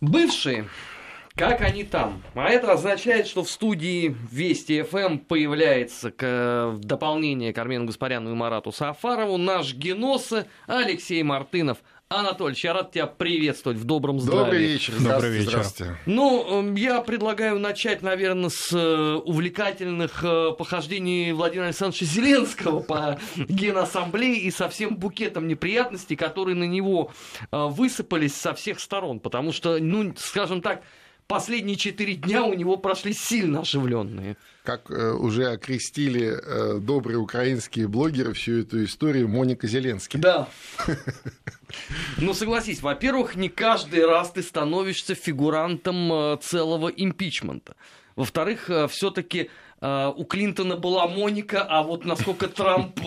Бывшие, как они там? А это означает, что в студии Вести ФМ появляется к, дополнение к Армену Гаспаряну и Марату Сафарову наш геноса Алексей Мартынов – Анатольевич, я рад тебя приветствовать в добром здравии. Добрый вечер. Добрый вечер. Здравствуйте. Ну, я предлагаю начать, наверное, с э, увлекательных э, похождений Владимира Александровича Зеленского по Генассамблее и со всем букетом неприятностей, которые на него э, высыпались со всех сторон. Потому что, ну, скажем так, последние четыре дня у него прошли сильно оживленные. Как э, уже окрестили э, добрые украинские блогеры всю эту историю Моника Зеленский. Да. Ну, согласись, во-первых, не каждый раз ты становишься фигурантом э, целого импичмента. Во-вторых, все-таки а, у Клинтона была Моника, а вот насколько Трамп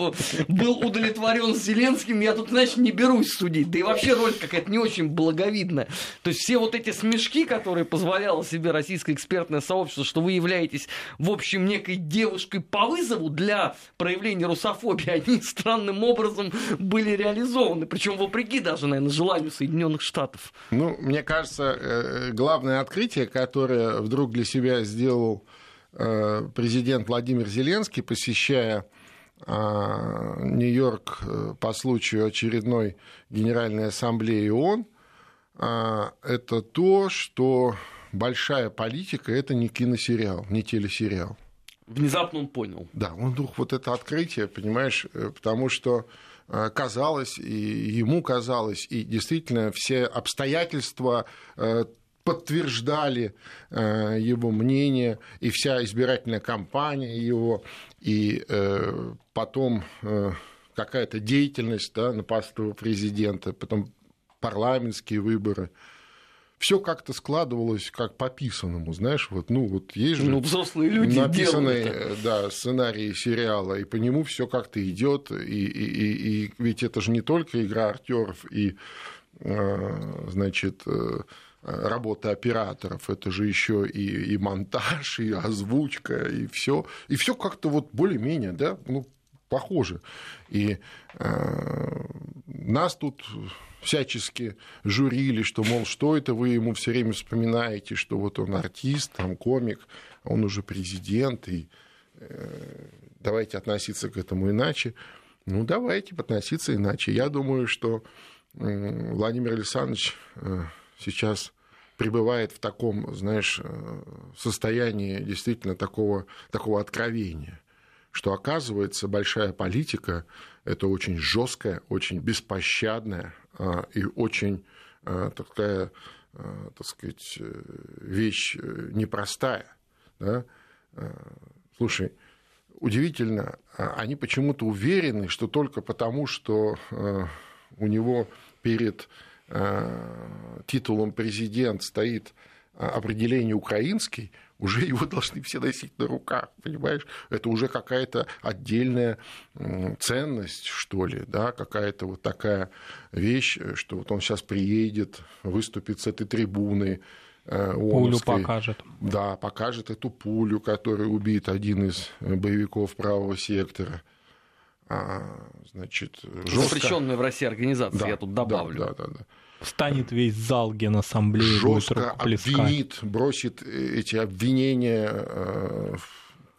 был удовлетворен Зеленским, я тут, знаешь, не берусь судить. Да и вообще роль какая-то не очень благовидная. То есть все вот эти смешки, которые позволяло себе российское экспертное сообщество, что вы являетесь, в общем, некой девушкой по вызову для проявления русофобии, они странным образом были реализованы. Причем вопреки даже, наверное, желанию Соединенных Штатов. Ну, мне кажется, э, главное открытие, которое вдруг для себя сделал Э, президент Владимир Зеленский, посещая а, Нью-Йорк э, по случаю очередной Генеральной Ассамблеи ООН, это то, что большая политика – это не киносериал, не телесериал. Внезапно он понял. Да, он вдруг вот это открытие, понимаешь, э, потому что казалось, и ему казалось, и действительно все обстоятельства подтверждали э, его мнение, и вся избирательная кампания его, и э, потом э, какая-то деятельность да, на посту президента, потом парламентские выборы. Все как-то складывалось как по писанному, знаешь, вот, ну, вот есть же ну, взрослые люди написанный да, сценарий сериала, и по нему все как-то идет, и, и, и, и ведь это же не только игра актеров и, значит, работа операторов, это же еще и, и монтаж, и озвучка, и все. И все как-то вот более-менее, да, ну, похоже. И э, нас тут всячески журили, что, мол, что это вы ему все время вспоминаете, что вот он артист, там, комик, он уже президент, и э, давайте относиться к этому иначе. Ну, давайте относиться иначе. Я думаю, что э, Владимир Александрович э, сейчас пребывает в таком, знаешь, э, состоянии действительно такого, такого откровения, что оказывается большая политика – это очень жесткая, очень беспощадная а, и очень а, такая, а, так сказать, вещь э, непростая. Да? Слушай, удивительно, они почему-то уверены, что только потому, что у него перед Э, титулом президент стоит э, определение украинский, уже его должны все носить на руках, понимаешь? Это уже какая-то отдельная ценность, что ли, да, какая-то вот такая вещь, что вот он сейчас приедет, выступит с этой трибуны, э, Пулю покажет. Да, покажет эту пулю, которой убит один из боевиков правого сектора. А, значит, жестко... Запрещенная в России организация, да, я тут добавлю. Да, да, да, да. Станет весь зал Генассамблеи. Жестко обвинит, бросит эти обвинения э,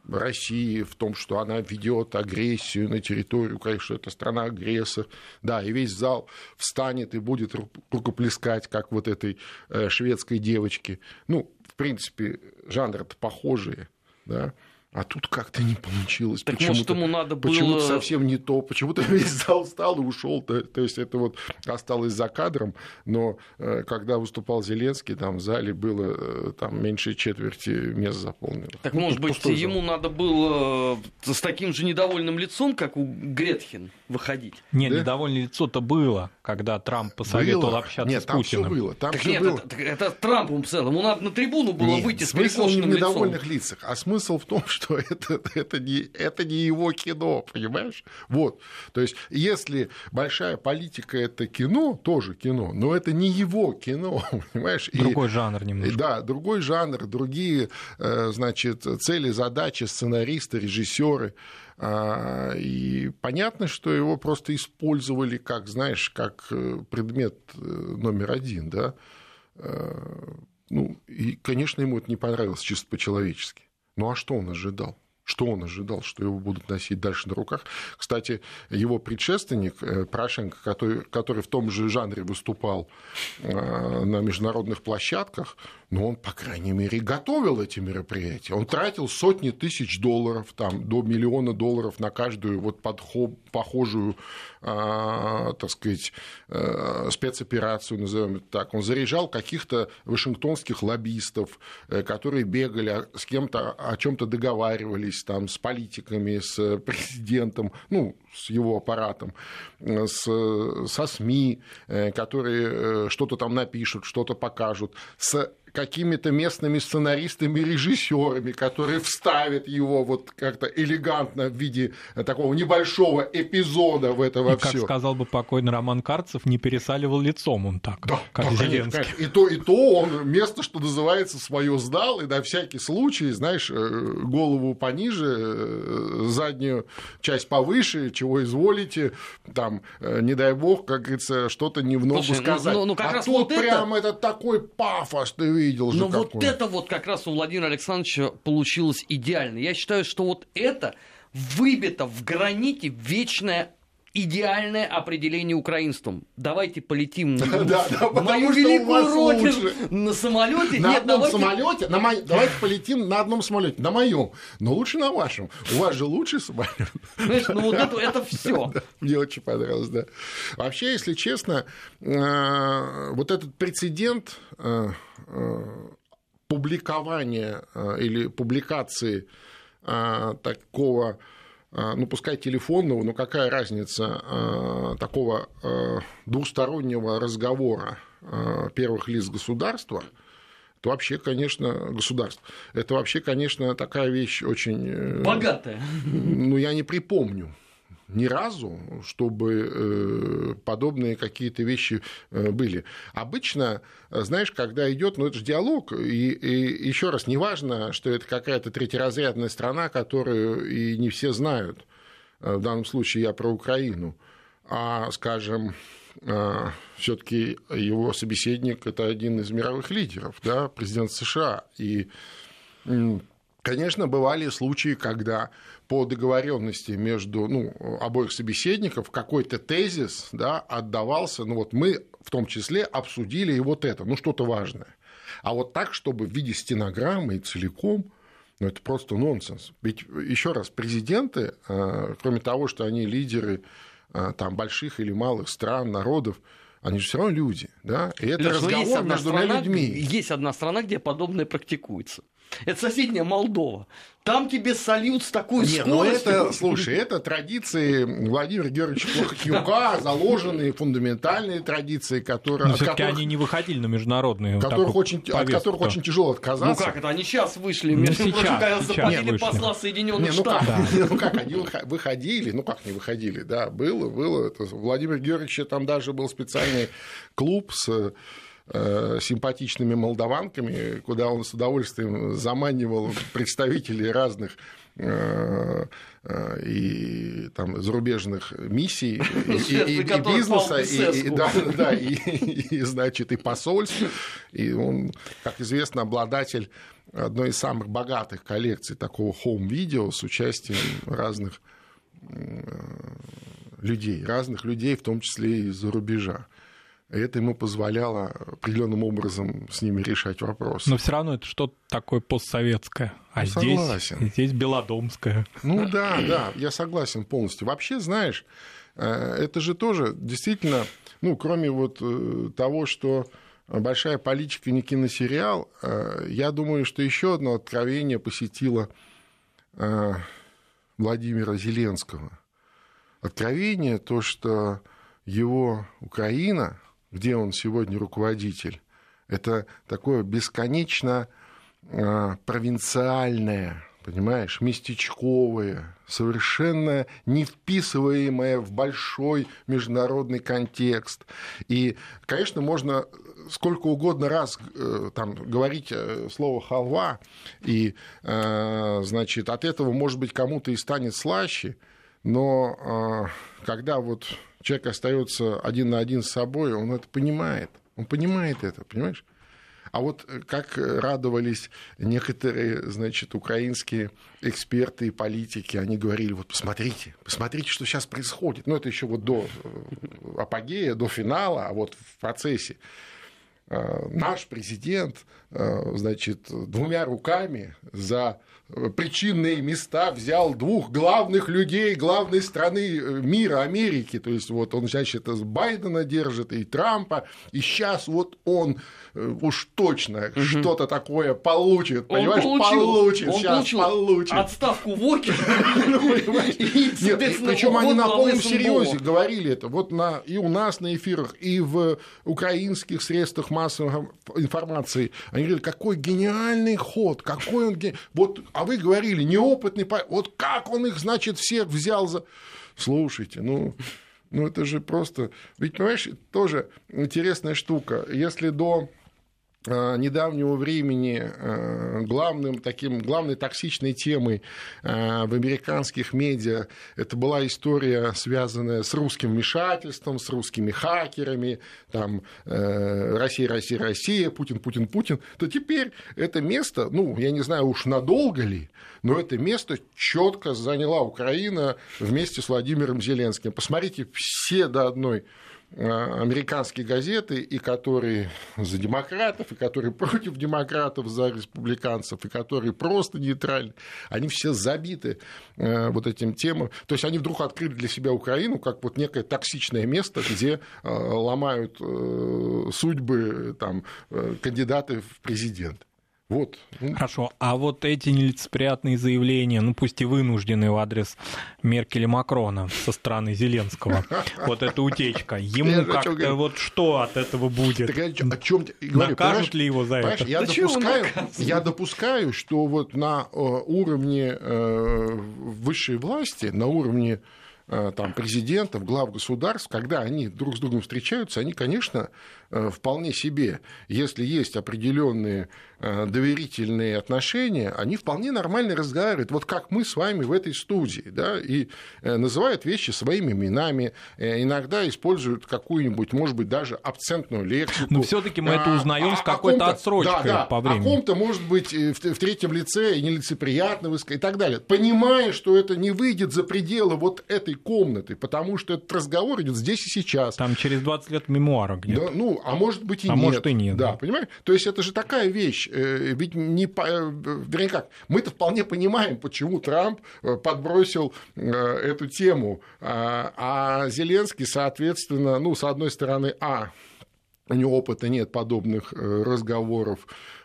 в России в том, что она ведет агрессию на территорию Украины, что это страна-агрессор. Да, и весь зал встанет и будет рукоплескать, как вот этой э, шведской девочке. Ну, в принципе, жанры-то похожие, да. А тут как-то не получилось. Так почему-то, может, ему надо было... Почему-то совсем не то. Почему-то весь зал встал и ушел. То, то есть это вот осталось за кадром. Но э, когда выступал Зеленский, там в зале было э, там, меньше четверти мест заполнено. Так, ну, может быть, ему зал. надо было э, с таким же недовольным лицом, как у Гретхен, выходить? Нет, да? недовольное лицо-то было, когда Трамп посоветовал было? общаться нет, с Путиным. Нет, там все было. Там так все нет, было. Это, это Трампу целом. Ему надо на трибуну было нет, выйти с смысл не в недовольных лицом. лицах, а смысл в том, что что это, это, не, это не его кино, понимаешь? Вот. То есть, если большая политика – это кино, тоже кино, но это не его кино, понимаешь? Другой и, жанр немножко. Да, другой жанр, другие, э, значит, цели, задачи, сценаристы, режиссеры. А, и понятно, что его просто использовали как, знаешь, как э, предмет э, номер один, да, ну, и, конечно, ему это не понравилось чисто по-человечески. Ну а что он ожидал? Что он ожидал, что его будут носить дальше на руках? Кстати, его предшественник э, Порошенко, который, который в том же жанре выступал на международных площадках, но он, по крайней мере, готовил эти мероприятия. Он тратил сотни тысяч долларов, там, до миллиона долларов на каждую вот подход, похожую, э, так сказать, спецоперацию, назовем это так. Он заряжал каких-то вашингтонских лоббистов, которые бегали, с кем-то о чем-то договаривались, там с политиками, с президентом, ну, с его аппаратом, с, со СМИ, э, которые э, что-то там напишут, что-то покажут, с какими-то местными сценаристами, режиссерами, которые вставят его вот как-то элегантно в виде такого небольшого эпизода в это во И, как сказал бы покойный Роман Карцев, не пересаливал лицом он так, Да, как да, Зеленский. конечно. И то, и то он место, что называется, свое сдал, и на всякий случай, знаешь, э, голову пониже, э, заднюю часть повыше, чего изволите, там, э, не дай бог, как говорится, что-то не в ногу Слушай, ну, сказать. ну, ну, как а раз тут вот это- прям это... такой пафос, ты видел же Но вот какой. это вот как раз у Владимира Александровича получилось идеально. Я считаю, что вот это выбито в граните вечное идеальное определение украинством. Давайте полетим на Да, да, мою великую родину лучше. на самолете. На Нет, одном давайте- самолете, на мо- давайте полетим на одном самолете, на моем, но лучше на вашем. У вас же лучший самолет. Знаешь, ну вот это, это все. Да, Мне очень понравилось, да. Вообще, если честно, э, вот этот прецедент э, э, публикования или публикации такого, ну, пускай телефонного, но какая разница, э, такого э, двустороннего разговора первых лиц государства, это вообще, конечно, государство. Это вообще, конечно, такая вещь очень... э, Богатая. ну, я не припомню ни разу, чтобы э, подобные какие-то вещи э, были. Обычно, э, знаешь, когда идет, ну это же диалог, и, и еще раз, неважно, что это какая-то третьеразрядная страна, которую и не все знают, в данном случае я про Украину, а, скажем, все-таки его собеседник это один из мировых лидеров, да, президент США, и Конечно, бывали случаи, когда по договоренности между ну, обоих собеседников какой-то тезис да, отдавался, ну вот мы в том числе обсудили и вот это, ну что-то важное. А вот так, чтобы в виде стенограммы и целиком, ну это просто нонсенс. Ведь еще раз, президенты, э, кроме того, что они лидеры э, там, больших или малых стран, народов, они же все равно люди, да? И это Леш, разговор между страна, людьми. Есть одна страна, где подобное практикуется. Это соседняя Молдова. Там тебе сольют с такой Нет, ну скоростью. это, слушай, это традиции Владимира Георгиевича Плохотнюка, заложенные фундаментальные традиции, которые, Но от все-таки которых, они не выходили на международную которых очень, от которых очень тяжело Ну отказаться. как это? Они сейчас вышли, Ну, между сейчас, прочим, когда сейчас заплатили вышли. посла Соединенных Не, ну как, Штатов. ну как, они выходили, ну как не выходили, да, было, было. Это, Владимир Георгиевич, там даже был специальный клуб с симпатичными молдаванками, куда он с удовольствием заманивал представителей разных э, э, и там зарубежных миссий и, и- и- бизнеса и, и- да, да, и, и, значит и посольств и он как известно обладатель одной из самых богатых коллекций такого хоум-видео с участием разных э, людей, разных людей, в том числе и из-за рубежа. И это ему позволяло определенным образом с ними решать вопросы. Но все равно это что-то такое постсоветское. А Ну, здесь, согласен. здесь белодомское. Ну да, да, я согласен полностью. Вообще, знаешь, э, это же тоже действительно, ну, кроме вот э, того, что большая политика не киносериал, э, я думаю, что еще одно откровение посетило Владимира Зеленского. Откровение то, что его Украина, где он сегодня руководитель, это такое бесконечно э, провинциальное, понимаешь, местечковое, совершенно не вписываемое в большой международный контекст. И, конечно, можно сколько угодно раз э, там, говорить э, слово халва, и, э, значит, от этого, может быть, кому-то и станет слаще, но когда вот человек остается один на один с собой, он это понимает. Он понимает это, понимаешь? А вот как радовались некоторые, значит, украинские эксперты и политики, они говорили, вот посмотрите, посмотрите, что сейчас происходит. Ну, это еще вот до апогея, до финала, а вот в процессе наш президент, значит, двумя руками за причинные места взял двух главных людей главной страны э, мира, Америки. То есть вот он, значит, Байдена держит и Трампа, и сейчас вот он э, уж точно угу. что-то такое получит, он понимаешь, получил, получит, он сейчас получил получит. Отставку. Ну, Нет, причем они на полном серьезе говорили это. Вот на и у нас на эфирах, и в украинских средствах массовой информации. Они говорили, какой гениальный ход, какой он... Вот а вы говорили, неопытный, вот как он их, значит, всех взял за... Слушайте, ну, ну это же просто... Ведь, понимаешь, тоже интересная штука. Если до недавнего времени э, главным таким, главной токсичной темой э, в американских медиа это была история, связанная с русским вмешательством, с русскими хакерами, там, Россия, Россия, Россия, Путин, Путин, Путин, то теперь это место, ну, я не знаю уж надолго ли, но это место четко заняла Украина вместе с Владимиром Зеленским. Посмотрите, все до одной Э, американские газеты, и которые за демократов, и которые против демократов, за республиканцев, и которые просто нейтральны, они все забиты э, вот этим темам. То есть они вдруг открыли для себя Украину как вот некое токсичное место, где э, ломают судьбы там, кандидаты в президенты. Вот. Хорошо. А вот эти нелицеприятные заявления, ну пусть и вынужденные в адрес Меркель и Макрона со стороны Зеленского, вот эта утечка, ему как-то вот что от этого будет? о чем Накажут ли его за это? Я, допускаю, я допускаю, что вот на э, уровне э, высшей власти, на уровне э, там, президентов, глав государств, когда они друг с другом встречаются, они, конечно, вполне себе, если есть определенные Э, доверительные отношения, они вполне нормально разговаривают, вот как мы с вами в этой студии, да, и э, называют вещи своими именами, э, иногда используют какую-нибудь, может быть, даже акцентную лексику. Но все-таки мы это а, узнаем а, с какой-то отсрочкой да, да, по времени. О ком-то, может быть, в, в третьем лице и нелицеприятно высказать и так далее. Понимая, что это не выйдет за пределы вот этой комнаты, потому что этот разговор идет здесь и сейчас. Там через 20 лет мемуара где-то. Да, ну, а может быть и а нет. может и нет. Да, да, понимаешь? То есть это же такая вещь. Э, ведь не, вернее как, мы-то вполне понимаем, почему Трамп э, подбросил э, эту тему, а, а Зеленский, соответственно, ну, с одной стороны, а, у него опыта нет подобных разговоров,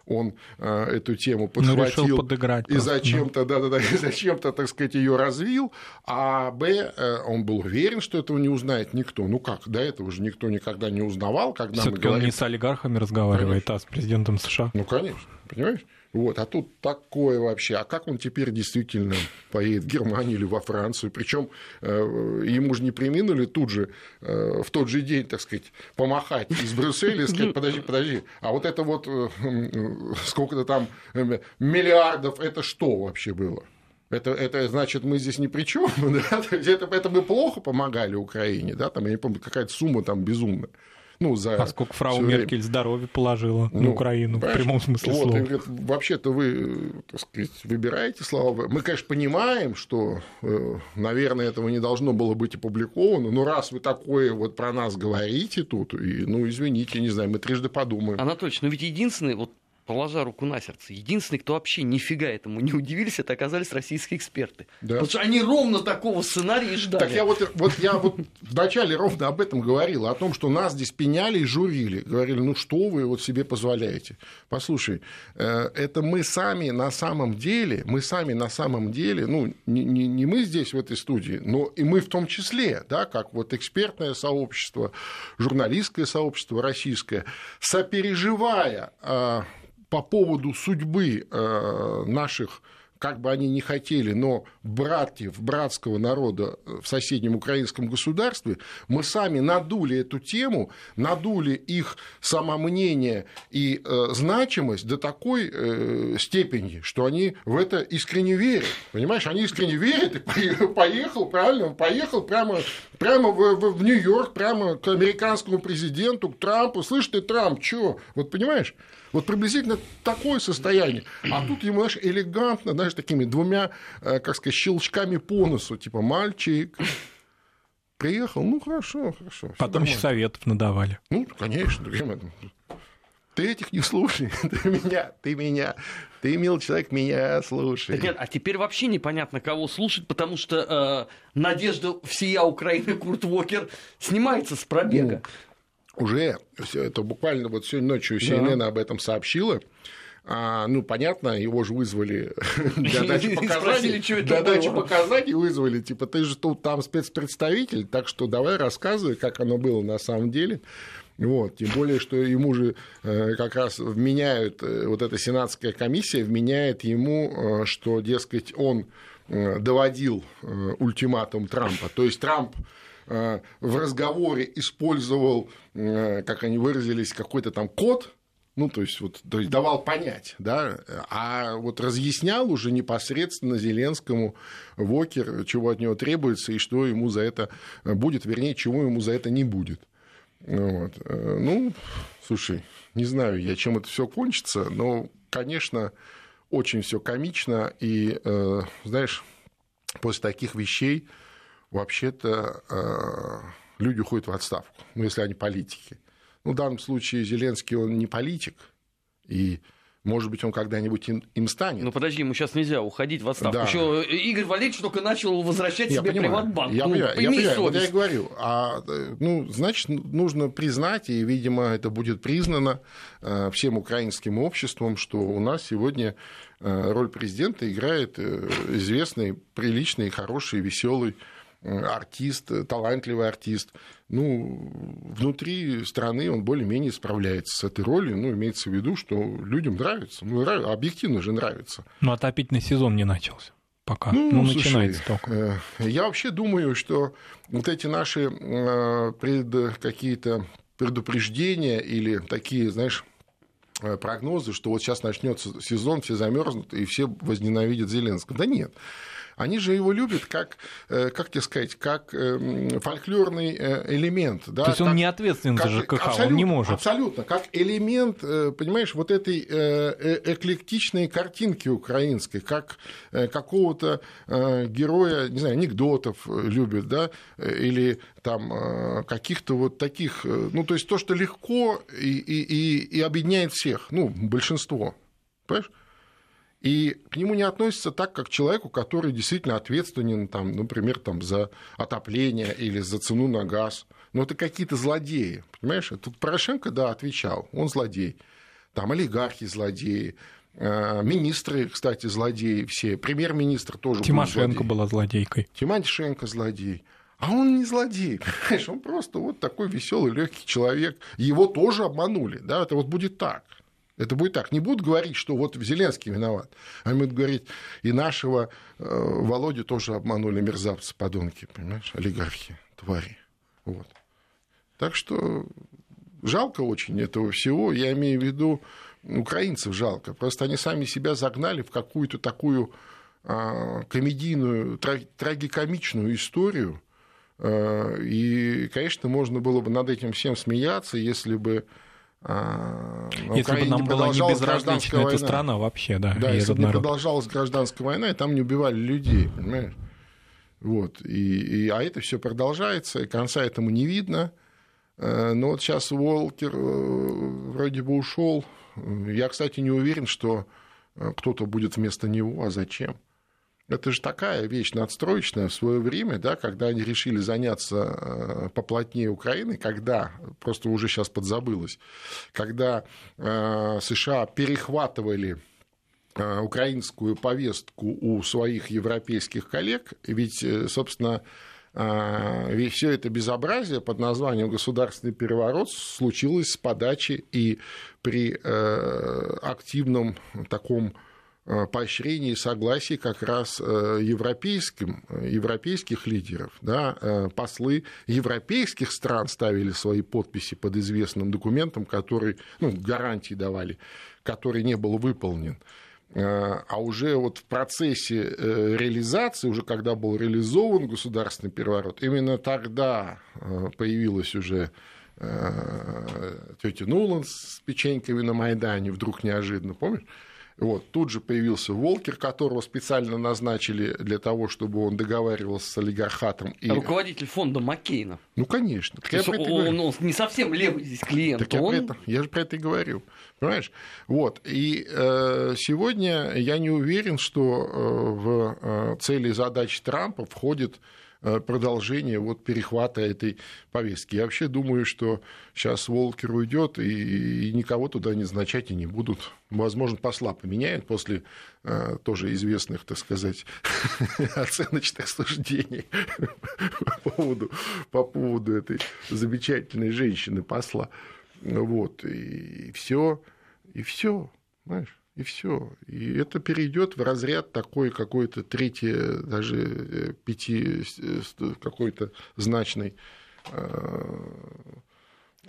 он эту тему ну, подхватил подыграть и зачем-то, да. Да, да, и зачем-то, так сказать, ее развил, а б, он был уверен, что этого не узнает никто. Ну как, до этого же никто никогда не узнавал, когда мы говорим... он не с олигархами разговаривает, конечно. а с президентом США. Ну конечно. Понимаешь? Вот, а тут такое вообще. А как он теперь действительно поедет в Германию или во Францию? Причем э, ему же не приминули тут же, э, в тот же день, так сказать, помахать из Брюсселя и сказать, подожди, подожди, а вот это вот э, сколько-то там миллиардов, это что вообще было? Это, это значит, мы здесь ни при чем, да? это, это мы плохо помогали Украине, да, там, я не помню, какая-то сумма там безумная. Ну, за а сколько фрау Меркель время. здоровье положила ну, на Украину, в прямом смысле вот, слова. Говорит, вообще-то вы, так сказать, выбираете слова. Мы, конечно, понимаем, что, э, наверное, этого не должно было быть опубликовано, но раз вы такое вот про нас говорите тут, и, ну, извините, не знаю, мы трижды подумаем. Анатольевич, ну ведь единственный, вот положа руку на сердце, единственный, кто вообще нифига этому не удивились, это оказались российские эксперты. Да. Потому что они ровно такого сценария ждали. Так я вот, вот я вот вначале ровно об этом говорил, о том, что нас здесь пеняли и журили. Говорили, ну что вы вот себе позволяете? Послушай, э, это мы сами на самом деле, мы сами на самом деле, ну не, не, не мы здесь в этой студии, но и мы в том числе, да, как вот экспертное сообщество, журналистское сообщество российское, сопереживая а, по поводу судьбы э, наших как бы они ни хотели, но братьев, братского народа в соседнем украинском государстве, мы сами надули эту тему, надули их самомнение и э, значимость до такой э, степени, что они в это искренне верят. Понимаешь, они искренне верят и поехал, правильно, поехал прямо, прямо в, в, в Нью-Йорк, прямо к американскому президенту, к Трампу. Слышь ты, Трамп, чё? Вот понимаешь? Вот приблизительно такое состояние. А тут ему, знаешь, элегантно, знаешь, такими двумя, э, как сказать, щелчками по носу, типа мальчик, приехал, ну хорошо, хорошо. Потом еще советов надавали. Ну, конечно, ты этих не слушай, ты меня, ты меня, ты, мил человек, меня слушай. Так нет, а теперь вообще непонятно, кого слушать, потому что э, надежда всея Украины Курт Уокер снимается с пробега. Ну, уже это буквально вот сегодня ночью CNN да. об этом сообщила. А, ну, понятно, его же вызвали для дачи показаний. Для дачи показаний вызвали. Типа, ты же тут там спецпредставитель, так что давай рассказывай, как оно было на самом деле. Вот, тем более, что ему же э, как раз вменяют, э, вот эта сенатская комиссия вменяет ему, э, что, дескать, он доводил ультиматум Трампа. То есть Трамп в разговоре использовал, как они выразились, какой-то там код, ну, то есть, вот, то есть давал понять, да, а вот разъяснял уже непосредственно Зеленскому Вокер, чего от него требуется и что ему за это будет, вернее, чего ему за это не будет. Вот. Э, ну, слушай, не знаю я, чем это все кончится, но, конечно, очень все комично, и, знаешь, после таких вещей вообще-то э, люди уходят в отставку, ну, если они политики. Ну, в данном случае Зеленский, он не политик, и может быть, он когда-нибудь им, им станет. Ну подожди, ему сейчас нельзя уходить в отставку. Да. Еще Игорь Валерьевич только начал возвращать я себе понимаю, приватбанк. Я, ну, понимаю, я понимаю, вот я и говорю. А, ну, значит, нужно признать, и, видимо, это будет признано э, всем украинским обществом, что у нас сегодня э, роль президента играет известный, приличный, хороший, веселый артист, талантливый артист. Ну, внутри страны он более-менее справляется с этой ролью. Ну, имеется в виду, что людям нравится. Ну, объективно же нравится. Но отопительный сезон не начался пока. Ну, ну слушай, начинается только. Э, я вообще думаю, что вот эти наши э, пред, какие-то предупреждения или такие, знаешь, э, прогнозы, что вот сейчас начнется сезон, все замерзнут и все возненавидят Зеленского. Да нет. Они же его любят как, э, как тебе сказать, как эм, фольклорный э, элемент. Да? То есть он как, не ответственен за ЖКХ, он не может. Абсолютно, как элемент, э, понимаешь, вот этой эклектичной картинки украинской, как какого-то героя, не знаю, анекдотов любят, да, или там каких-то вот таких, ну, то есть то, что легко и, и, и, и объединяет всех, ну, большинство, понимаешь? и к нему не относятся так, как к человеку, который действительно ответственен, там, например, там, за отопление или за цену на газ. Но это какие-то злодеи, понимаешь? Тут Порошенко, да, отвечал, он злодей. Там олигархи злодеи, э, Министры, кстати, злодеи все. Премьер-министр тоже Тимошенко был была злодейкой. Тимошенко злодей. А он не злодей, понимаешь? Он просто вот такой веселый, легкий человек. Его тоже обманули. Да, это вот будет так. Это будет так. Не будут говорить, что вот Зеленский виноват. Они будут говорить, и нашего э, Володю тоже обманули мерзавцы, подонки, понимаешь, олигархи, твари. Вот. Так что жалко очень этого всего. Я имею в виду украинцев жалко. Просто они сами себя загнали в какую-то такую э, комедийную, трагикомичную историю. Э, и, конечно, можно было бы над этим всем смеяться, если бы а, если бы нам была не безразлична эта страна вообще, да. Да, если бы не продолжалась гражданская война, и там не убивали людей, понимаешь? Вот, и, и, а это все продолжается, и конца этому не видно. Э, но вот сейчас Уолкер э, вроде бы ушел. Я, кстати, не уверен, что э, кто-то будет вместо него, а зачем? Это же такая вещь надстроечная в свое время, да, когда они решили заняться э, поплотнее Украиной, когда, просто уже сейчас подзабылось, когда э, США перехватывали э, украинскую повестку у своих европейских коллег, ведь, собственно, ведь все это безобразие под названием государственный переворот случилось с подачи и при активном таком поощрении и согласии как раз европейским, европейских лидеров. Да, послы европейских стран ставили свои подписи под известным документом, который, ну, гарантии давали, который не был выполнен. А уже вот в процессе реализации, уже когда был реализован государственный переворот, именно тогда появилась уже тетя Нулан с печеньками на Майдане, вдруг неожиданно, помнишь? Вот, тут же появился Волкер, которого специально назначили для того, чтобы он договаривался с олигархатом. И... Руководитель фонда Маккейна. Ну, конечно. Так я он, он, он не совсем левый здесь клиент. Так я, он... это, я же про это и говорю. Понимаешь? Вот. И э, сегодня я не уверен, что э, в э, цели задач Трампа входит продолжение вот перехвата этой повестки. Я вообще думаю, что сейчас Волкер уйдет и, и никого туда не назначать и не будут. Возможно, посла поменяют после э, тоже известных, так сказать, оценочных суждений по поводу, по поводу этой замечательной женщины посла. Вот, и все, и все, знаешь и все. И это перейдет в разряд такой какой-то третье, даже э, пяти э, какой-то значной э,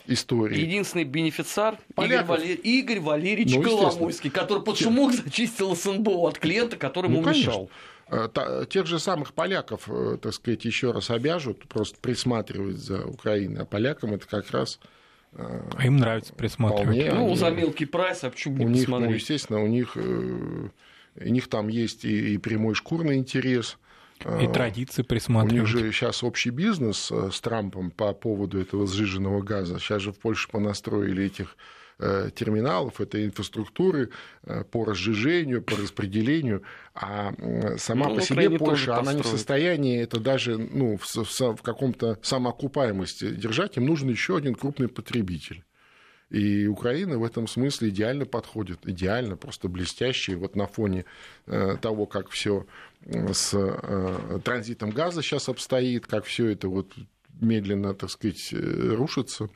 истории. Единственный бенефициар Игорь, Валер... Игорь Валерьевич ну, Коломойский, который под шумок зачистил СНБО от клиента, который ему ну, мешал. Тех же самых поляков, так сказать, еще раз обяжут просто присматривать за Украиной. А полякам это как раз а им нравится присматривать. Вполне, ну, они, за мелкий прайс, а почему у них, ну, естественно, у них, э, у них там есть и, и прямой шкурный интерес. И а, традиции присматривать. У них же сейчас общий бизнес э, с Трампом по поводу этого сжиженного газа. Сейчас же в Польше понастроили этих терминалов, это инфраструктуры э, по разжижению, по распределению, а сама ну, по себе Польша, она не в состоянии это даже ну, в, в, в каком-то самоокупаемости держать, им нужен еще один крупный потребитель. И Украина в этом смысле идеально подходит, идеально, просто блестяще. вот на фоне э, того, как все с транзитом газа сейчас обстоит, как все это вот медленно, так сказать, рушится.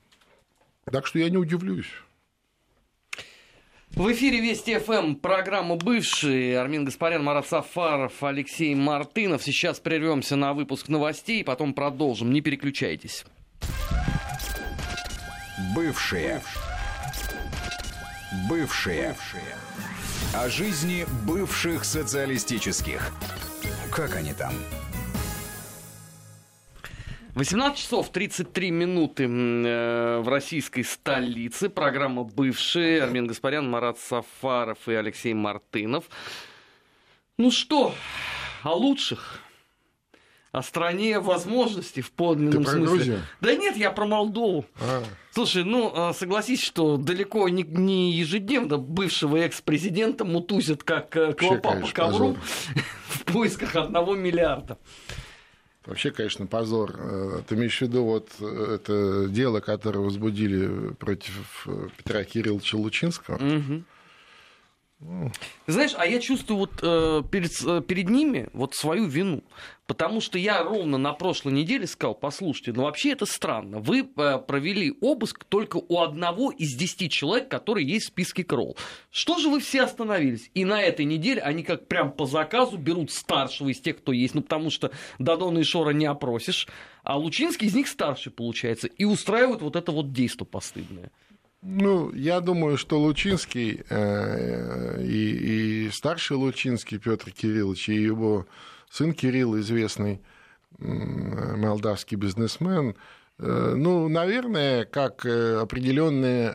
Так что я не удивлюсь. В эфире Вести ФМ, программа «Бывшие». Армин Гаспарян, Марат Сафаров, Алексей Мартынов. Сейчас прервемся на выпуск новостей, потом продолжим. Не переключайтесь. Бывшие. Бывшие. О жизни бывших социалистических. Как они там? 18 часов 33 минуты э, в российской столице. Программа «Бывшие». Армен Гаспарян, Марат Сафаров и Алексей Мартынов. Ну что, о лучших, о стране возможностей в подлинном Ты про смысле. Грузию? Да нет, я про Молдову. А. Слушай, ну а, согласись, что далеко не, не ежедневно бывшего экс-президента мутузят как э, клопа по ковру в поисках одного миллиарда. Вообще, конечно, позор. Э, ты имеешь в виду вот э, это дело, которое возбудили против э, Петра Кирилловича Лучинского? Угу. Знаешь, а я чувствую вот э, перед, э, перед ними вот свою вину. Потому что я ровно на прошлой неделе сказал, послушайте, ну вообще это странно. Вы э, провели обыск только у одного из десяти человек, которые есть в списке Кролл. Что же вы все остановились? И на этой неделе они как прям по заказу берут старшего из тех, кто есть. Ну потому что Дадона и Шора не опросишь. А Лучинский из них старший получается. И устраивают вот это вот действо постыдное. Ну, я думаю, что Лучинский э, и, и старший Лучинский Петр Кириллович, и его сын Кирилл, известный молдавский бизнесмен, э, ну, наверное, как э, определенные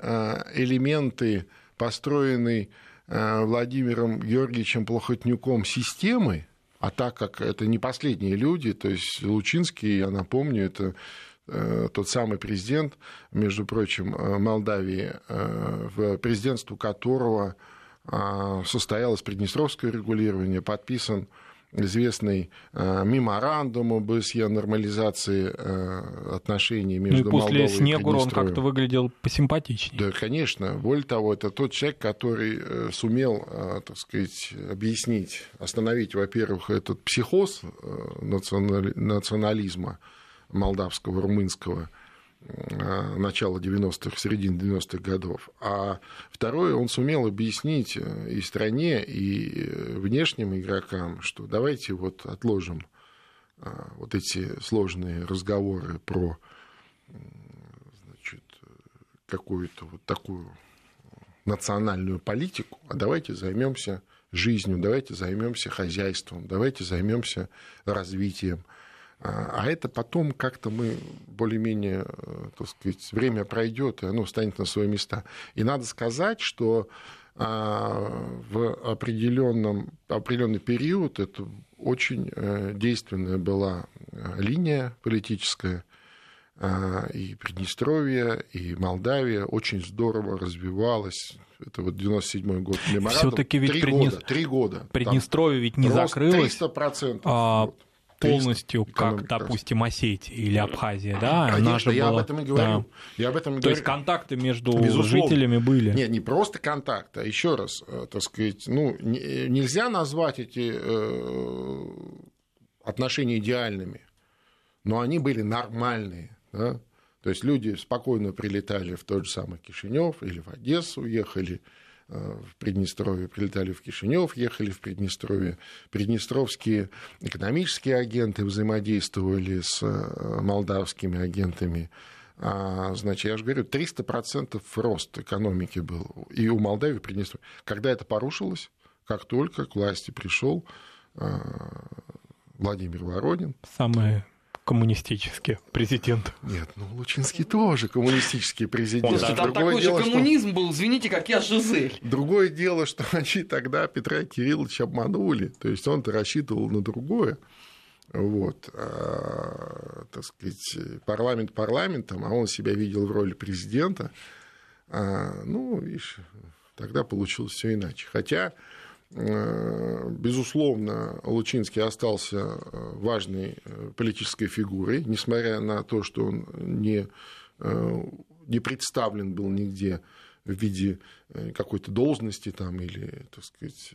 элементы построенной Владимиром Георгиевичем Плохотнюком системы, а так как это не последние люди, то есть Лучинский, я напомню, это Э, тот самый президент, между прочим, э, Молдавии, э, в президентству которого состоялось приднестровское регулирование, подписан известный меморандум об ОСЕ нормализации отношений между ну, и после Молдовой Снегура он как-то выглядел посимпатичнее. Да, конечно. Более того, это тот человек, который сумел, так сказать, объяснить, остановить, во-первых, этот психоз национализма, молдавского, румынского, начала 90-х, середины 90-х годов. А второе, он сумел объяснить и стране, и внешним игрокам, что давайте вот отложим вот эти сложные разговоры про значит, какую-то вот такую национальную политику, а давайте займемся жизнью, давайте займемся хозяйством, давайте займемся развитием. А, а это потом как-то мы более-менее, э, так сказать, время пройдет, и оно станет на свои места. И надо сказать, что а, в определенном, определенный период это очень э, действенная была э, линия политическая, а, и Приднестровье, и Молдавия очень здорово развивалась. Это вот 97 год Все-таки ведь три Приднес... года, три года. Приднестровье ведь не закрылось. 300%. А, полностью, как, допустим, Осетия или Абхазия, да? Конечно, Она же я была... об этом и говорю. Да. Я об этом и То говорю. есть контакты между Безусловно. жителями были? Нет, не просто контакты, а еще раз, э, так сказать, ну, нельзя назвать эти э, отношения идеальными, но они были нормальные. Да? То есть люди спокойно прилетали в тот же самый Кишинев или в Одессу, ехали э, в Приднестровье, прилетали в Кишинев, ехали в Приднестровье. Приднестровские экономические агенты взаимодействовали с э, молдавскими агентами. А, значит, я же говорю, 300% рост экономики был и у Молдавии, и у Приднестровья. Когда это порушилось, как только к власти пришел э, Владимир Воронин. Самое коммунистический президент. Нет, ну Лучинский тоже коммунистический президент. Если там Другое такой дело, же коммунизм что... был, извините, как я Жизель. Другое дело, что они тогда Петра Кирилловича обманули. То есть он-то рассчитывал на другое. Вот, а, так сказать, парламент парламентом, а он себя видел в роли президента. А, ну, видишь, тогда получилось все иначе. Хотя безусловно, Лучинский остался э, важной э, политической фигурой, несмотря на то, что он не, не представлен был нигде в виде какой-то должности там, или так сказать,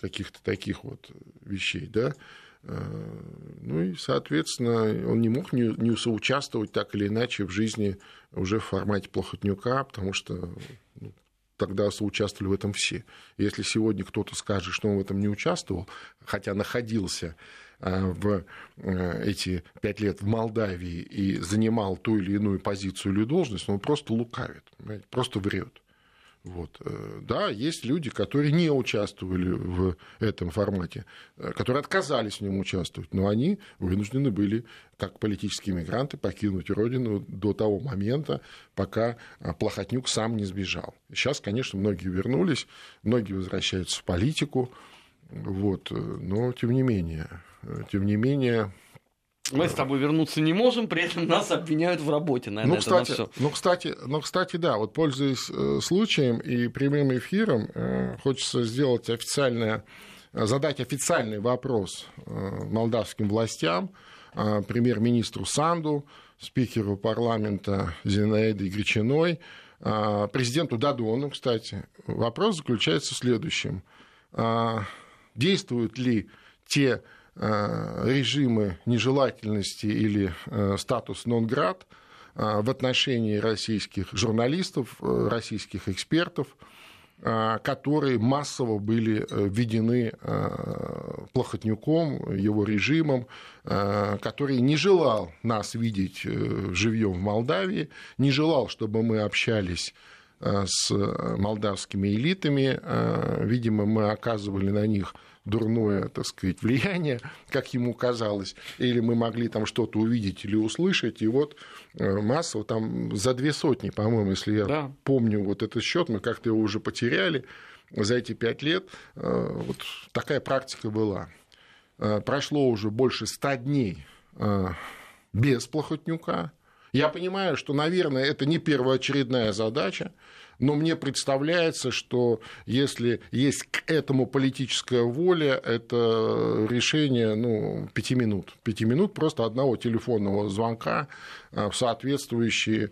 каких-то таких вот вещей. Да? Ну и, соответственно, он не мог не, не соучаствовать так или иначе в жизни уже в формате Плохотнюка, потому что ну, тогда соучаствовали в этом все. Если сегодня кто-то скажет, что он в этом не участвовал, хотя находился э, в э, эти пять лет в Молдавии и занимал ту или иную позицию или должность, он просто лукавит, просто врет. Вот. Э, да, есть люди, которые не участвовали в этом формате, э, которые отказались в нем участвовать, но они вынуждены были, как политические мигранты, покинуть родину до того момента, пока э, Плохотнюк сам не сбежал. Сейчас, конечно, многие вернулись, многие возвращаются в политику, вот, но тем не менее, тем не менее, мы с тобой вернуться не можем, при этом нас обвиняют в работе. Наверное, ну, кстати, это ну, кстати, ну, кстати, да, вот пользуясь э, случаем и прямым эфиром, э, хочется сделать официальное, задать официальный вопрос э, молдавским властям, премьер-министру Санду, спикеру парламента Зинаиды Гречиной, президенту Дадону, кстати. Вопрос заключается в следующем. Действуют ли те Э, режимы нежелательности или э, статус нон-град э, в отношении российских журналистов, российских экспертов, которые массово были введены Плохотнюком, его режимом, который не желал нас видеть живьем в Молдавии, не желал, чтобы мы общались с молдавскими элитами. Видимо, мы оказывали на них дурное, так сказать, влияние, как ему казалось, или мы могли там что-то увидеть или услышать, и вот э, массово там за две сотни, по-моему, если я да. помню вот этот счет, мы как-то его уже потеряли за эти пять лет, э, вот такая практика была. Э, прошло уже больше ста дней без Плохотнюка. Я понимаю, что, наверное, это не первоочередная задача, но мне представляется, что если есть к этому политическая воля, это решение ну, пяти минут. Пяти минут просто одного телефонного звонка в соответствующие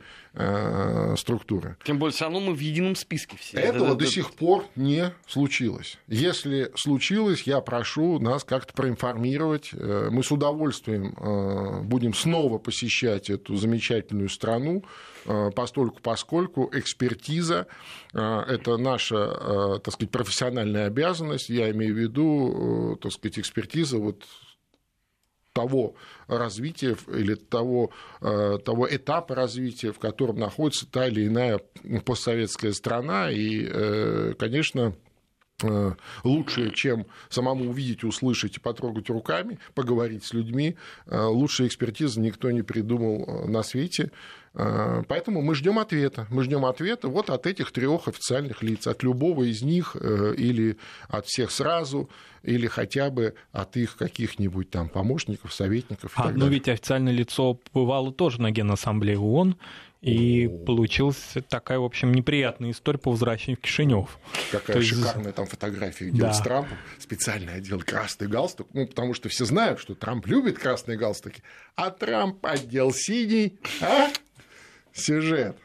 структуры. Тем более, все равно мы в едином списке все. Этого до сих пор не случилось. Если случилось, я прошу нас как-то проинформировать. Мы с удовольствием будем снова посещать эту замечательную страну, постольку поскольку экспертиза – это наша, так сказать, профессиональная обязанность. Я имею в виду, так сказать, экспертиза вот того развития или того, э, того этапа развития, в котором находится та или иная постсоветская страна. И, э, конечно, э, лучше, чем самому увидеть, услышать и потрогать руками, поговорить с людьми, лучшей экспертизы никто не придумал на свете. Поэтому мы ждем ответа. Мы ждем ответа вот от этих трех официальных лиц, от любого из них или от всех сразу или хотя бы от их каких-нибудь там помощников, советников. а, ну ведь официальное лицо бывало тоже на Генассамблее ООН, и О. получилась такая, в общем, неприятная история по возвращению в Кишинев. Какая То шикарная есть... там фотография, да. с Трампом специально одел красный галстук. Ну, потому что все знают, что Трамп любит красные галстуки, а Трамп одел синий. А? Сюжет.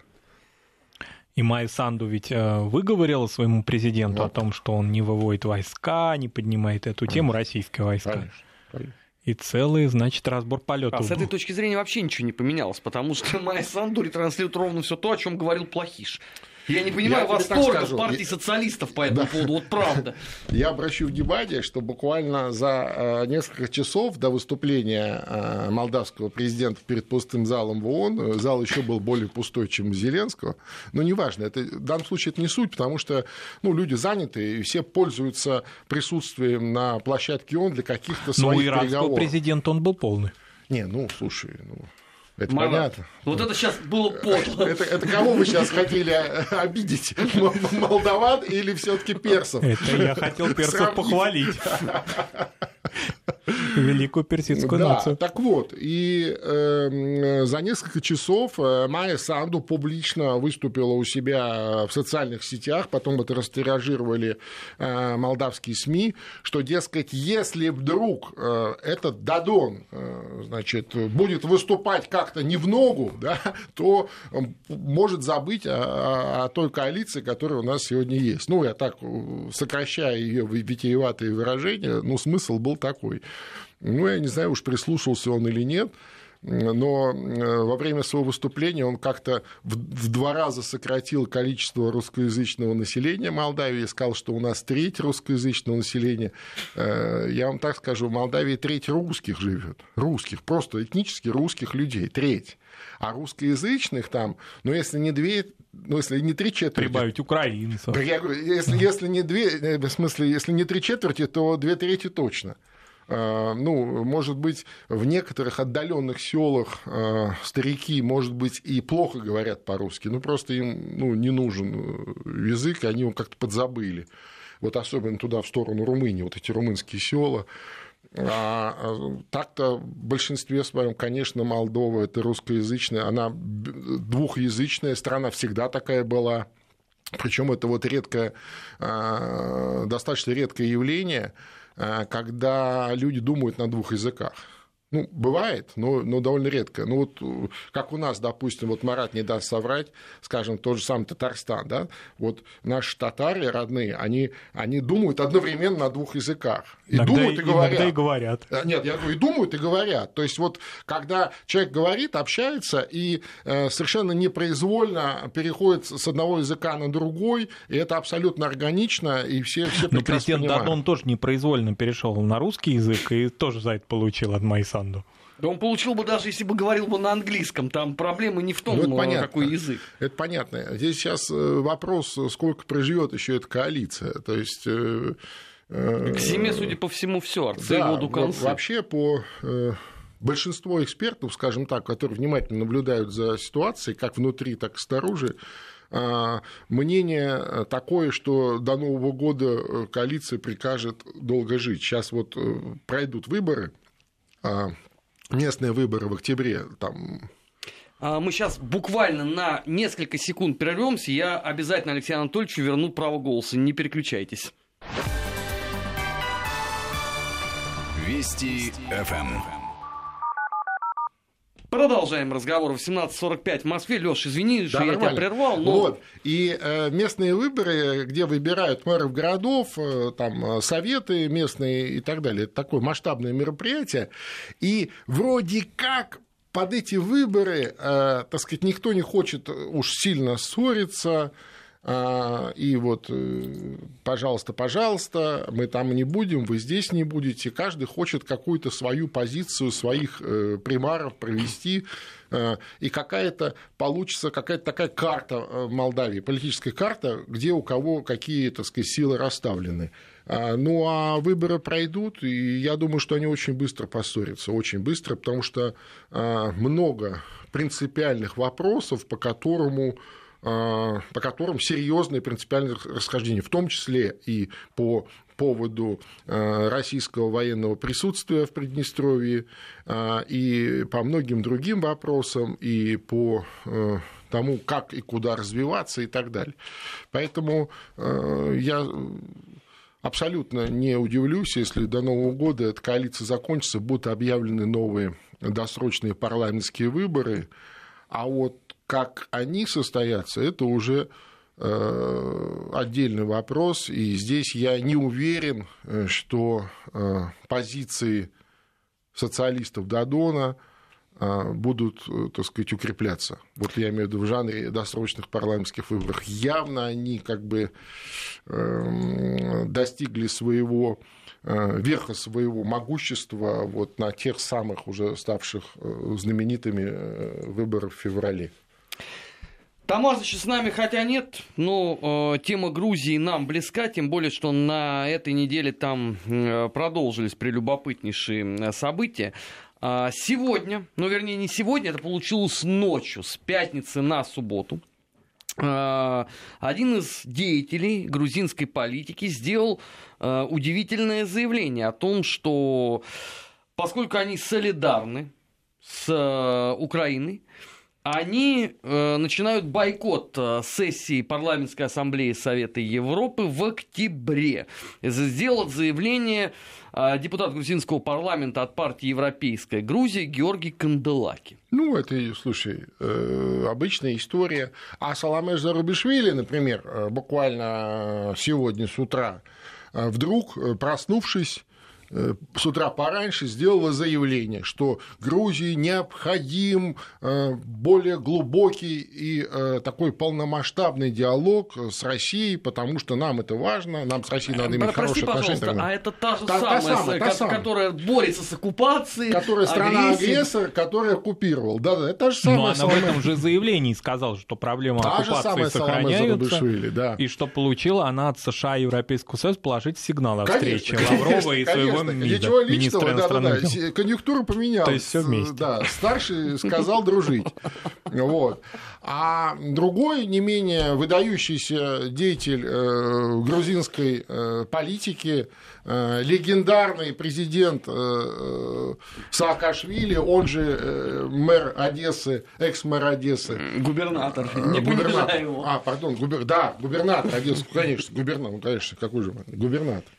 И Майя Санду ведь э, выговорила своему президенту вот. о том, что он не выводит войска, не поднимает эту тему, российские войска. Конечно, конечно. И целый, значит, разбор полетов. А с этой точки зрения вообще ничего не поменялось, потому что Майя Санду ретранслирует ровно все то, о чем говорил Плохиш. Я не понимаю я восторга партии социалистов по этому да. поводу, вот правда. Я обращу внимание, что буквально за э, несколько часов до выступления э, молдавского президента перед пустым залом в ООН, э, зал еще был более пустой, чем у Зеленского, но неважно, это, в данном случае это не суть, потому что ну, люди заняты, и все пользуются присутствием на площадке ООН для каких-то своих ну, переговоров. Ну, президента он был полный. Не, ну, слушай, ну, это Мало. понятно. Вот это сейчас было подло. Это, это кого вы сейчас хотели обидеть? Молдаван или все-таки персов? Это я хотел персов похвалить. Великую персидскую да, нацию. Так вот, и э, за несколько часов э, Майя Санду публично выступила у себя в социальных сетях, потом это растиражировали э, молдавские СМИ, что, дескать, если вдруг э, этот Дадон э, значит, будет выступать как-то не в ногу, да, то может забыть о, о той коалиции, которая у нас сегодня есть. Ну, я так э, сокращаю ее витиеватые выражения, но смысл был такой. Ну, я не знаю, уж прислушался он или нет, но э, во время своего выступления он как-то в два раза сократил количество русскоязычного населения Молдавии, сказал, что у нас треть русскоязычного населения. Э, я вам так скажу, в Молдавии треть русских живет, русских, просто этнически русских людей, треть. А русскоязычных там, ну, если не две, ну, если не три четверти... Прибавить украинцев. Я говорю, если, если не две, э, в смысле, если не три четверти, то две трети точно. А, ну, может быть, в некоторых отдаленных селах а, старики, может быть, и плохо говорят по-русски, ну, просто им ну, не нужен э, язык, они его как-то подзабыли. Вот особенно туда, в сторону Румынии, вот эти румынские села. А, а так-то в большинстве своем, конечно, Молдова это русскоязычная, она двухязычная страна всегда такая была. Причем это вот редкое, достаточно редкое явление, Э, когда люди думают на двух языках. Ну, бывает, но, но довольно редко. Ну, вот э, как у нас, допустим, вот Марат не даст соврать, скажем, тот же самый Татарстан, да, вот наши татары родные, они, они думают одновременно на двух языках. И иногда, думают, и говорят. Иногда и говорят. Э, нет, я говорю, и думают, и говорят. То есть вот когда человек говорит, общается, и э, совершенно непроизвольно переходит с одного языка на другой, и это абсолютно органично, и все, все Но президент Дадон тоже непроизвольно перешел на русский язык, и тоже за это получил от Майсана. Санду. Да он получил бы даже, если бы говорил бы на английском. Там проблемы не в том, ну, это какой язык. Это понятно. Здесь сейчас э, вопрос, сколько проживет еще эта коалиция. То есть э, к зиме, судя по всему, все, арцы да, воду концы. Вообще, по э, большинство экспертов, скажем так, которые внимательно наблюдают за ситуацией, как внутри, так и снаружи, мнение такое, что до Нового года коалиция прикажет долго жить. Сейчас вот пройдут выборы, а, местные выборы в октябре, там а, мы сейчас буквально на несколько секунд прервемся. Я обязательно Алексею Анатольевичу верну право голоса. Не переключайтесь. Вести ФМ. Продолжаем разговор в 17.45 в Москве. Леш, извини, да, что нормально. я тебя прервал. Но... Вот. И э, местные выборы, где выбирают мэров городов, э, там, э, советы местные и так далее, это такое масштабное мероприятие. И вроде как под эти выборы, э, так сказать, никто не хочет уж сильно ссориться, и вот, э, пожалуйста, пожалуйста, мы там не будем, вы здесь не будете. Каждый хочет какую-то свою позицию, своих э, примаров провести, э, и какая-то получится какая-то такая карта в Молдавии, политическая карта, где у кого какие, так сказать, силы расставлены. А, ну, а выборы пройдут, и я думаю, что они очень быстро поссорятся, очень быстро, потому что а, много принципиальных вопросов, по которому а, по которым серьезные принципиальные расхождения, в том числе и по поводу а, российского военного присутствия в Приднестровье, а, и по многим другим вопросам, и по тому, как и куда развиваться и так далее. Поэтому я абсолютно не удивлюсь, если до Нового года эта коалиция закончится, будут объявлены новые досрочные парламентские выборы, а вот как они состоятся, это уже э, отдельный вопрос, и здесь я не уверен, э, что э, позиции социалистов Дадона будут, так сказать, укрепляться. Вот я имею в виду в жанре досрочных парламентских выборов. Явно они как бы эм, достигли своего верха своего могущества вот на тех самых уже ставших знаменитыми выборах в феврале. Тамазыч с нами хотя нет, но э, тема Грузии нам близка, тем более, что на этой неделе там э, продолжились прелюбопытнейшие э, события. А сегодня, ну вернее не сегодня, это получилось ночью, с пятницы на субботу, э, один из деятелей грузинской политики сделал э, удивительное заявление о том, что поскольку они солидарны с э, Украиной, они э, начинают бойкот э, сессии парламентской ассамблеи Совета Европы в октябре. Сделал заявление э, депутат грузинского парламента от партии Европейская Грузия Георгий Канделаки. Ну, это, слушай, э, обычная история. А Саламеш Зарубишвили, например, э, буквально сегодня с утра, э, вдруг, проснувшись, Э, с утра пораньше сделала заявление, что Грузии необходим э, более глубокий и э, такой полномасштабный диалог с Россией, потому что нам это важно, нам с Россией надо иметь Прости, хорошие отношения. А это та же та, самая, та самая, та самая, которая борется с оккупацией, которая страна-агрессор, которая оккупировал. Да, да, это та же самая. Но она в этом же заявлении сказала, что проблема та оккупации сохраняется, да. и что получила она от США и Европейского Союза положить сигнал о встрече Лаврова и своего МИДа личного, да, да, да. Конъюнктура поменялась. То есть все вместе. Да, старший сказал дружить. Вот. А другой, не менее выдающийся деятель э, грузинской э, политики, э, легендарный президент Саакашвили, он же мэр Одессы, экс-мэр Одессы. Губернатор, не губернатор. его. А, пардон, губер... да, губернатор Одессы, конечно, губернатор, конечно, какой же губернатор.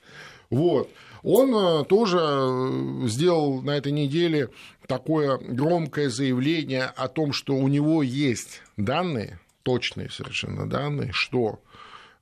Вот он э, тоже э, сделал на этой неделе такое громкое заявление о том, что у него есть данные, точные совершенно данные, что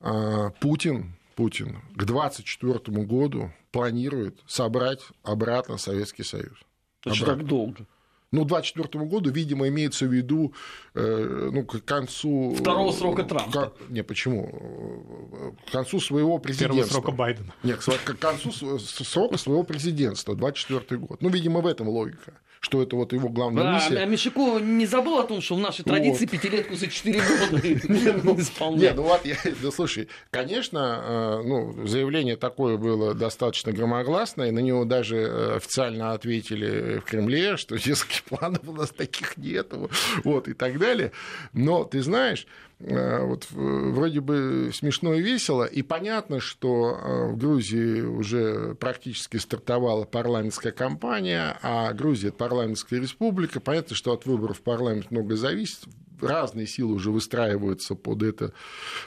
э, Путин, Путин к 2024 году планирует собрать обратно Советский Союз. Это так долго? Ну, 2024 году, видимо, имеется в виду э, ну, к концу... Второго срока Трампа. К... Не, почему? К концу своего президентства. Первого срока Байдена. Нет, к концу срока своего президентства, 2024 год. Ну, видимо, в этом логика что это вот его главная да, миссия. А Мишико не забыл о том, что в нашей традиции вот. пятилетку за четыре года исполняет. Нет, ну вот, я, да слушай, конечно, э, ну, заявление такое было достаточно громогласное, на него даже э, официально ответили в Кремле, что, дескать, планов у нас таких нету, вот, и так далее. Но, ты знаешь, вот вроде бы смешно и весело, и понятно, что э, в Грузии уже практически стартовала парламентская кампания, а Грузия – это парламентская республика, понятно, что от выборов в парламент много зависит, разные силы уже выстраиваются под это,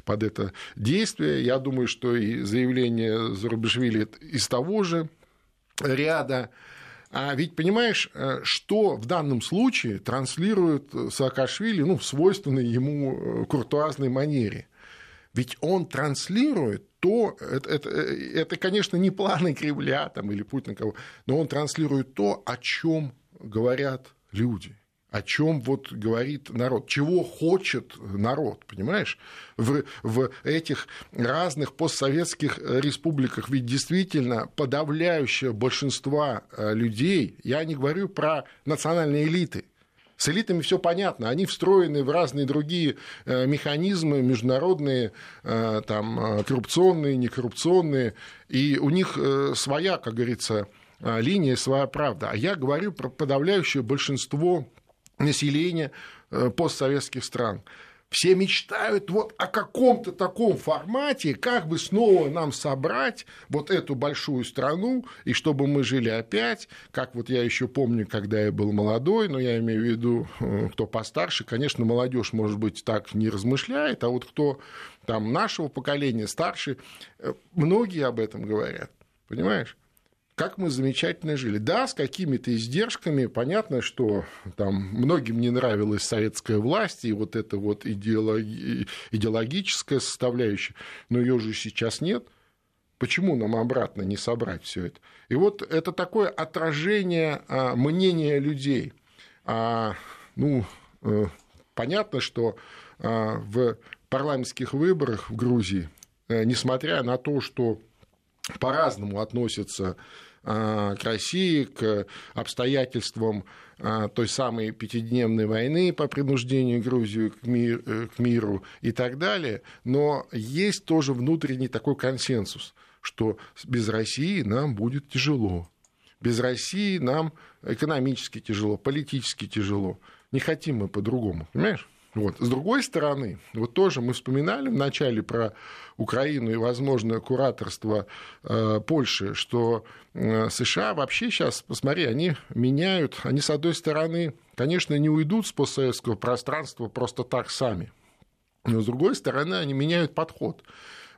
под это действие. Я думаю, что и заявление Зарубишвили из того же ряда. А ведь понимаешь, э, что в данном случае транслирует Саакашвили ну, в свойственной ему куртуазной манере? Ведь он транслирует то, это, это, это, конечно, не планы Кремля там, или Путина, кого, но он транслирует то, о чем говорят люди о чем вот говорит народ, чего хочет народ, понимаешь? В, в этих разных постсоветских республиках ведь действительно подавляющее большинство э, людей, я не говорю про национальные элиты, с элитами все понятно, они встроены в разные другие э, механизмы международные, э, там, коррупционные, некоррупционные, и у них своя, как говорится, линия, своя правда. А я говорю про подавляющее большинство населения э, постсоветских стран. Все мечтают вот о каком-то таком формате, как бы снова нам собрать вот эту большую страну, и чтобы мы жили опять, как вот я еще помню, когда я был молодой, но я имею в виду, э, кто постарше, конечно, молодежь, может быть, так не размышляет, а вот кто там нашего поколения, старше, э, многие об этом говорят, понимаешь? Как мы замечательно жили. Да, с какими-то издержками. Понятно, что там многим не нравилась советская власть и вот эта вот идеологи... идеологическая составляющая, но ее же сейчас нет. Почему нам обратно не собрать все это? И вот это такое отражение а, мнения людей. А, ну, э, понятно, что а, в парламентских выборах в Грузии, э, несмотря на то, что по-разному относятся к России, к обстоятельствам а, той самой пятидневной войны по принуждению Грузию к, мир, э, к миру и так далее. Но есть тоже внутренний такой консенсус, что без России нам будет тяжело. Без России нам экономически тяжело, политически тяжело. Не хотим мы по-другому, понимаешь? Вот. С другой стороны, вот тоже мы вспоминали в начале про Украину и возможное кураторство э, Польши, что э, США вообще сейчас, посмотри, они меняют, они с одной стороны, конечно, не уйдут с постсоветского пространства просто так сами, но с другой стороны, они меняют подход.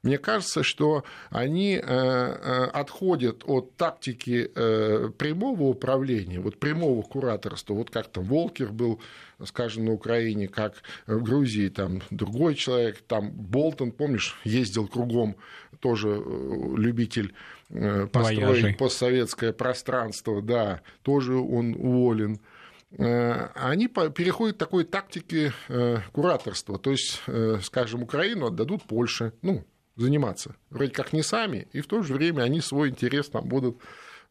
Мне кажется, что они э, э, отходят от тактики э, прямого управления, вот прямого кураторства, вот как там Волкер был, скажем, на Украине, как в Грузии, там другой человек, там Болтон, помнишь, ездил кругом, тоже любитель построить Вояжи. постсоветское пространство, да, тоже он уволен они переходят к такой тактике кураторства. То есть, скажем, Украину отдадут Польше, ну, заниматься. Вроде как не сами, и в то же время они свой интерес там будут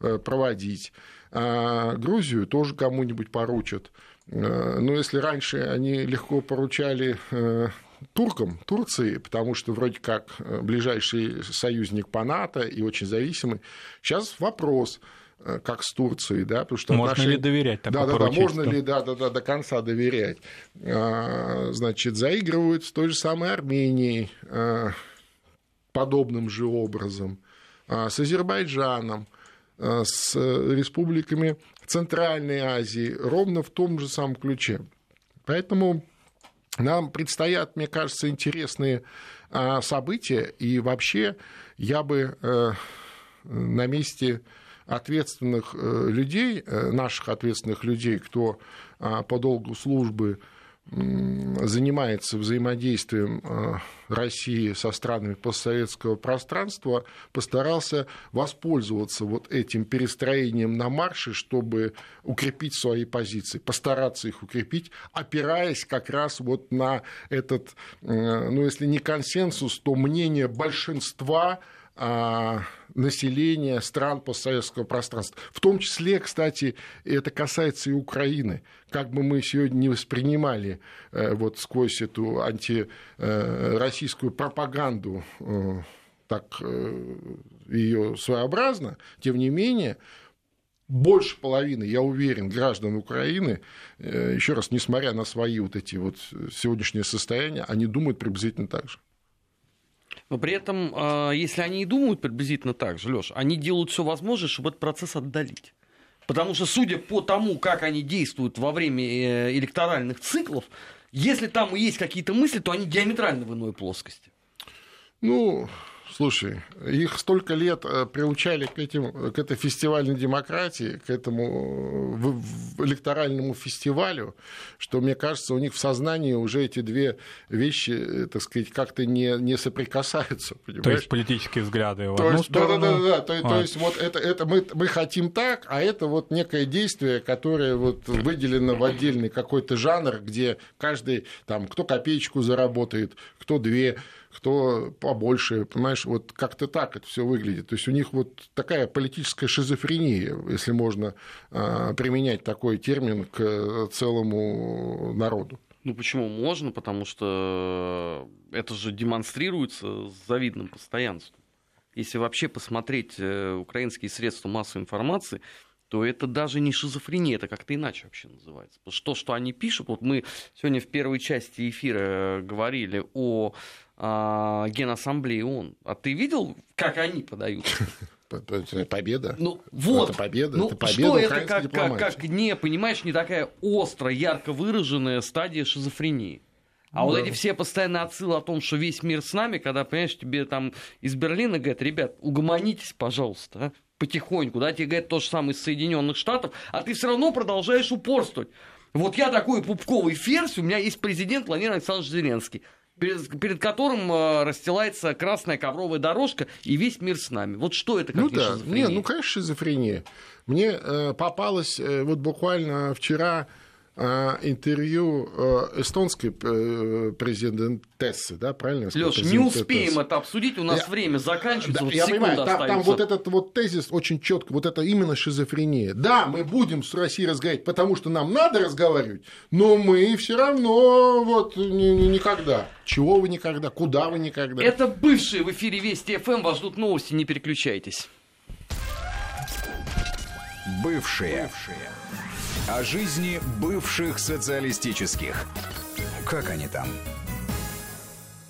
э, проводить. А Грузию тоже кому-нибудь поручат. Э, но если раньше они легко поручали э, туркам, Турции, потому что вроде как ближайший союзник по НАТО и очень зависимый, сейчас вопрос, как с Турцией, да, потому что можно отношения... ли доверять да, да, да, можно ли, да, да, да, до конца доверять, а, значит, заигрывают с той же самой Арменией, подобным же образом, а, с Азербайджаном, а, с республиками Центральной Азии, ровно в том же самом ключе. Поэтому нам предстоят, мне кажется, интересные а, события, и вообще я бы э, на месте ответственных э, людей, э, наших ответственных людей, кто по долгу службы занимается взаимодействием э, России со странами постсоветского пространства, постарался воспользоваться вот этим перестроением на марше, чтобы укрепить свои позиции, постараться их укрепить, опираясь как раз вот на этот, э, ну если не консенсус, то мнение большинства населения стран постсоветского пространства. В том числе, кстати, это касается и Украины. Как бы мы сегодня не воспринимали э, вот сквозь эту антироссийскую пропаганду э, так э, ее своеобразно, тем не менее, больше половины, я уверен, граждан Украины, еще раз, несмотря на свои вот эти вот сегодняшние состояния, они думают приблизительно так же. Но при этом, а, если они и думают приблизительно так же, Леш, они делают все возможное, чтобы этот процесс отдалить. Потому что, судя по тому, как они действуют во время э, электоральных циклов, если там есть какие-то мысли, то они диаметрально в иной плоскости. Ну, Слушай, их столько лет э, приучали к, этим, к этой фестивальной демократии, к этому э, электоральному фестивалю, что, мне кажется, у них в сознании уже эти две вещи, э, так сказать, как-то не, не соприкасаются. Понимаешь? То есть политические взгляды в то одну есть, сторону. Да, да, да, да. То, а. то есть вот это, это мы, мы хотим так, а это вот некое действие, которое вот выделено в отдельный какой-то жанр, где каждый, там, кто копеечку заработает, кто две, кто побольше, понимаешь, вот как-то так это все выглядит. То есть у них вот такая политическая шизофрения, если можно а, применять такой термин к целому народу. Ну почему можно? Потому что это же демонстрируется с завидным постоянством. Если вообще посмотреть э, украинские средства массовой информации, то это даже не шизофрения, это как-то иначе вообще называется. Что то, что они пишут, вот мы сегодня в первой части эфира говорили о а, Генассамблеи ООН. А ты видел, как они подают? Победа. Ну, вот. Это победа. Ну, это победа что это как, как, как не, понимаешь, не такая острая, ярко выраженная стадия шизофрении. А да. вот эти все постоянные отсылы о том, что весь мир с нами, когда, понимаешь, тебе там из Берлина говорят, ребят, угомонитесь, пожалуйста, а? потихоньку, да, тебе говорят то же самое из Соединенных Штатов, а ты все равно продолжаешь упорствовать. Вот я такой пупковый ферзь, у меня есть президент Владимир Александрович Зеленский перед, перед которым э, расстилается красная ковровая дорожка, и весь мир с нами. Вот что это, как ну, да. Не, ну, конечно, шизофрения. Мне э, попалось э, вот буквально вчера интервью э, эстонской э, президентессы, да, правильно? Леш, не успеем это обсудить, у нас я, время заканчивается, да, вот я понимаю, там, там вот этот вот тезис очень четко, вот это именно шизофрения. Да, мы будем с Россией разговаривать, потому что нам надо разговаривать, но мы все равно вот никогда. Чего вы никогда? Куда вы никогда? Это бывшие в эфире Вести ФМ, вас ждут новости, не переключайтесь. Бывшие. Бывшие о жизни бывших социалистических. Как они там?